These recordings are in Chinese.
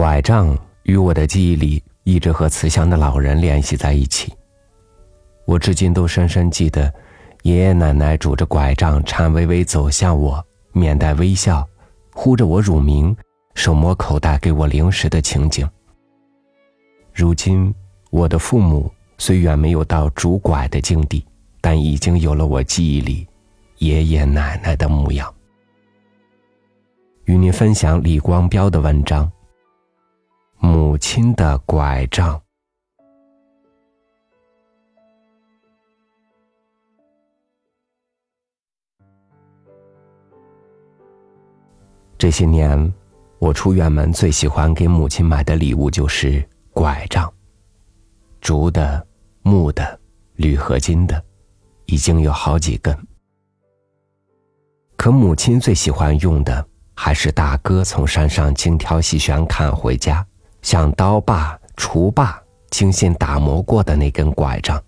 拐杖与我的记忆里一直和慈祥的老人联系在一起。我至今都深深记得，爷爷奶奶拄着拐杖颤巍巍走向我，面带微笑，呼着我乳名，手摸口袋给我零食的情景。如今，我的父母虽远没有到拄拐的境地，但已经有了我记忆里爷爷奶奶的模样。与您分享李光标的文章《亲的拐杖》。这些年，我出远门最喜欢给母亲买的礼物就是拐杖，竹的、木的、铝合金的，已经有好几根。可母亲最喜欢用的。还是大哥从山上精挑细选砍回家，像刀把、锄把精心打磨过的那根拐杖。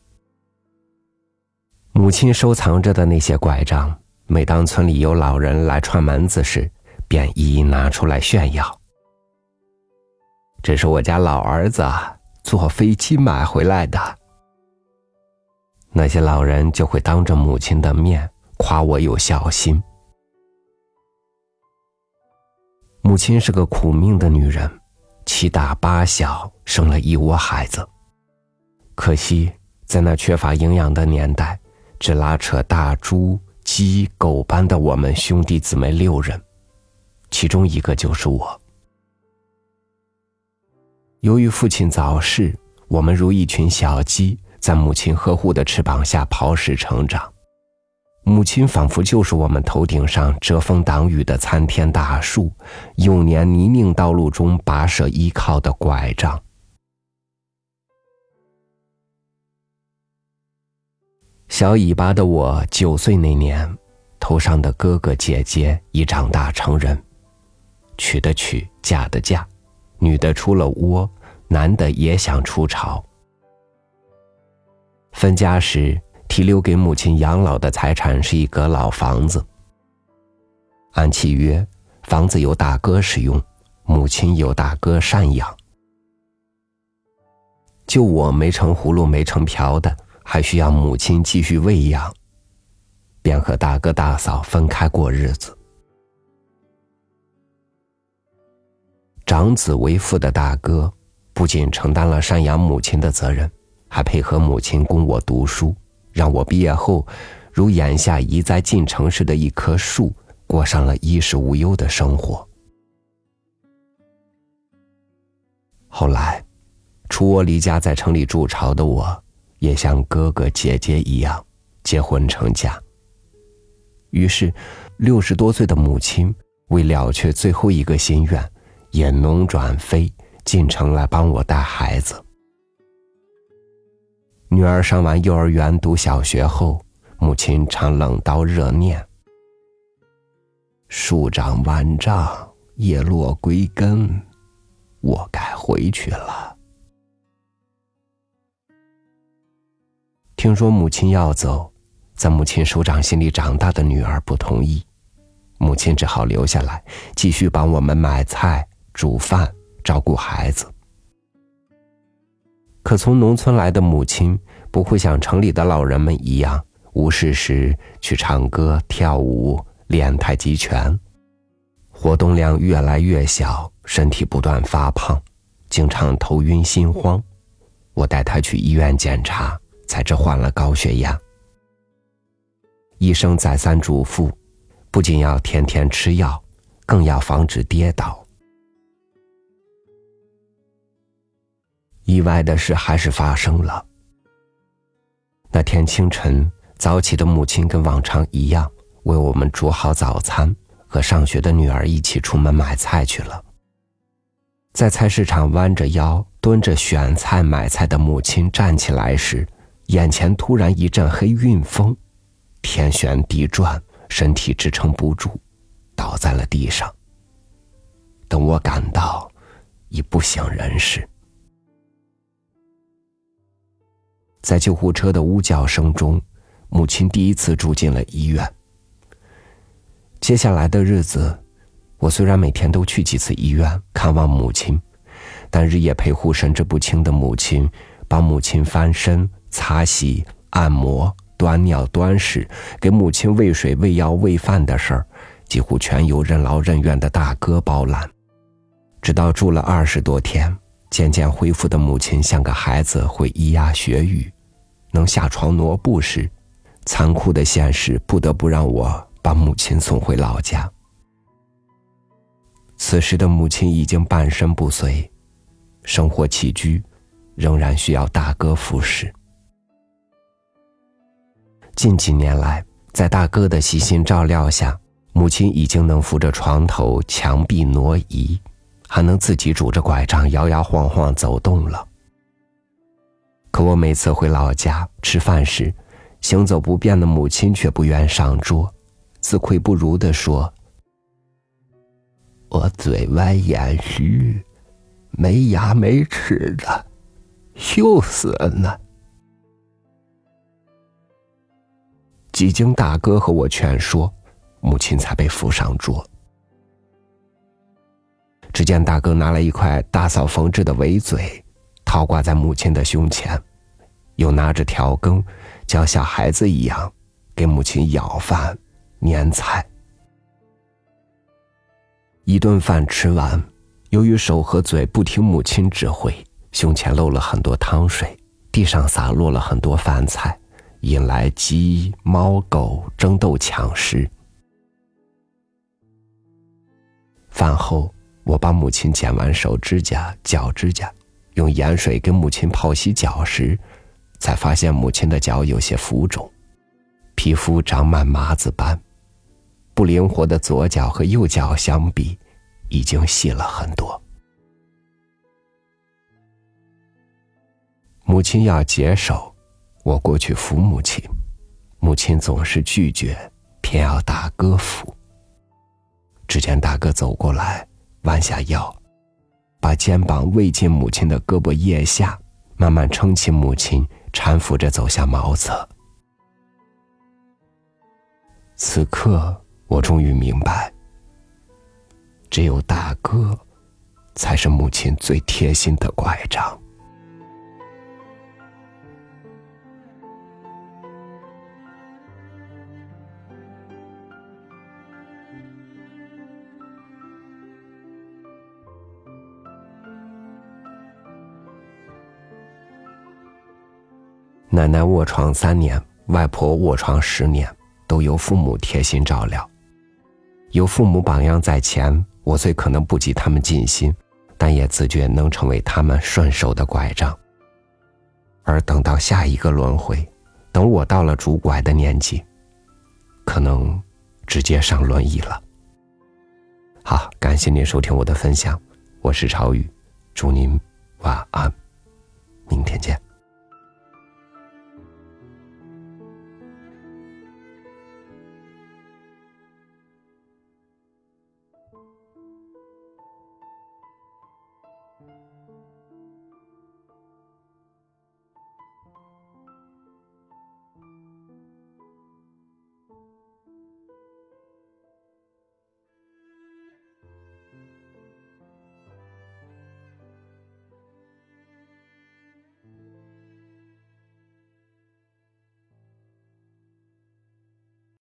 母亲收藏着的那些拐杖，每当村里有老人来串门子时，便一一拿出来炫耀。这是我家老儿子坐飞机买回来的。那些老人就会当着母亲的面夸我有孝心。母亲是个苦命的女人，七大八小生了一窝孩子。可惜在那缺乏营养的年代，只拉扯大猪、鸡、狗般的我们兄弟姊妹六人，其中一个就是我。由于父亲早逝，我们如一群小鸡，在母亲呵护的翅膀下刨食成长。母亲仿佛就是我们头顶上遮风挡雨的参天大树，幼年泥泞道路中跋涉依靠的拐杖。小尾巴的我九岁那年，头上的哥哥姐姐已长大成人，娶的娶，嫁的嫁，女的出了窝，男的也想出巢。分家时。提留给母亲养老的财产是一个老房子。按契约，房子由大哥使用，母亲由大哥赡养。就我没成葫芦没成瓢的，还需要母亲继续喂养，便和大哥大嫂分开过日子。长子为父的大哥，不仅承担了赡养母亲的责任，还配合母亲供我读书。让我毕业后，如眼下移栽进城市的一棵树，过上了衣食无忧的生活。后来，出窝离家在城里筑巢的我，也像哥哥姐姐一样结婚成家。于是，六十多岁的母亲为了却最后一个心愿，也农转非进城来帮我带孩子。女儿上完幼儿园读小学后，母亲常冷刀热念：“树长万丈，叶落归根，我该回去了。”听说母亲要走，在母亲手掌心里长大的女儿不同意，母亲只好留下来，继续帮我们买菜、煮饭、照顾孩子。可从农村来的母亲不会像城里的老人们一样无事时去唱歌、跳舞、练太极拳，活动量越来越小，身体不断发胖，经常头晕心慌。我带她去医院检查，才知患了高血压。医生再三嘱咐，不仅要天天吃药，更要防止跌倒。意外的事还是发生了。那天清晨早起的母亲跟往常一样，为我们煮好早餐，和上学的女儿一起出门买菜去了。在菜市场弯着腰蹲着选菜买菜的母亲站起来时，眼前突然一阵黑晕风，天旋地转，身体支撑不住，倒在了地上。等我赶到，已不省人事。在救护车的呜叫声中，母亲第一次住进了医院。接下来的日子，我虽然每天都去几次医院看望母亲，但日夜陪护神志不清的母亲，帮母亲翻身、擦洗、按摩、端尿、端屎，给母亲喂水、喂药、喂饭的事儿，几乎全由任劳任怨的大哥包揽。直到住了二十多天，渐渐恢复的母亲像个孩子，会咿呀学语，能下床挪步时，残酷的现实不得不让我把母亲送回老家。此时的母亲已经半身不遂，生活起居仍然需要大哥服侍。近几年来，在大哥的悉心照料下，母亲已经能扶着床头、墙壁挪移。还能自己拄着拐杖摇摇晃晃走动了。可我每次回老家吃饭时，行走不便的母亲却不愿上桌，自愧不如的说：“我嘴歪眼虚，没牙没齿的，羞死呢。”几经大哥和我劝说，母亲才被扶上桌。只见大哥拿了一块大嫂缝制的围嘴，套挂在母亲的胸前，又拿着调羹，像小孩子一样，给母亲舀饭、碾菜。一顿饭吃完，由于手和嘴不听母亲指挥，胸前漏了很多汤水，地上洒落了很多饭菜，引来鸡、猫、狗争斗抢食。饭后。我帮母亲剪完手指甲、脚指甲，用盐水给母亲泡洗脚时，才发现母亲的脚有些浮肿，皮肤长满麻子斑，不灵活的左脚和右脚相比，已经细了很多。母亲要解手，我过去扶母亲，母亲总是拒绝，偏要大哥扶。只见大哥走过来。弯下腰，把肩膀偎进母亲的胳膊腋下，慢慢撑起母亲，搀扶着走下茅厕。此刻，我终于明白，只有大哥，才是母亲最贴心的拐杖。奶奶卧床三年，外婆卧床十年，都由父母贴心照料。有父母榜样在前，我虽可能不及他们尽心，但也自觉能成为他们顺手的拐杖。而等到下一个轮回，等我到了拄拐的年纪，可能直接上轮椅了。好，感谢您收听我的分享，我是朝雨，祝您晚安，明天见。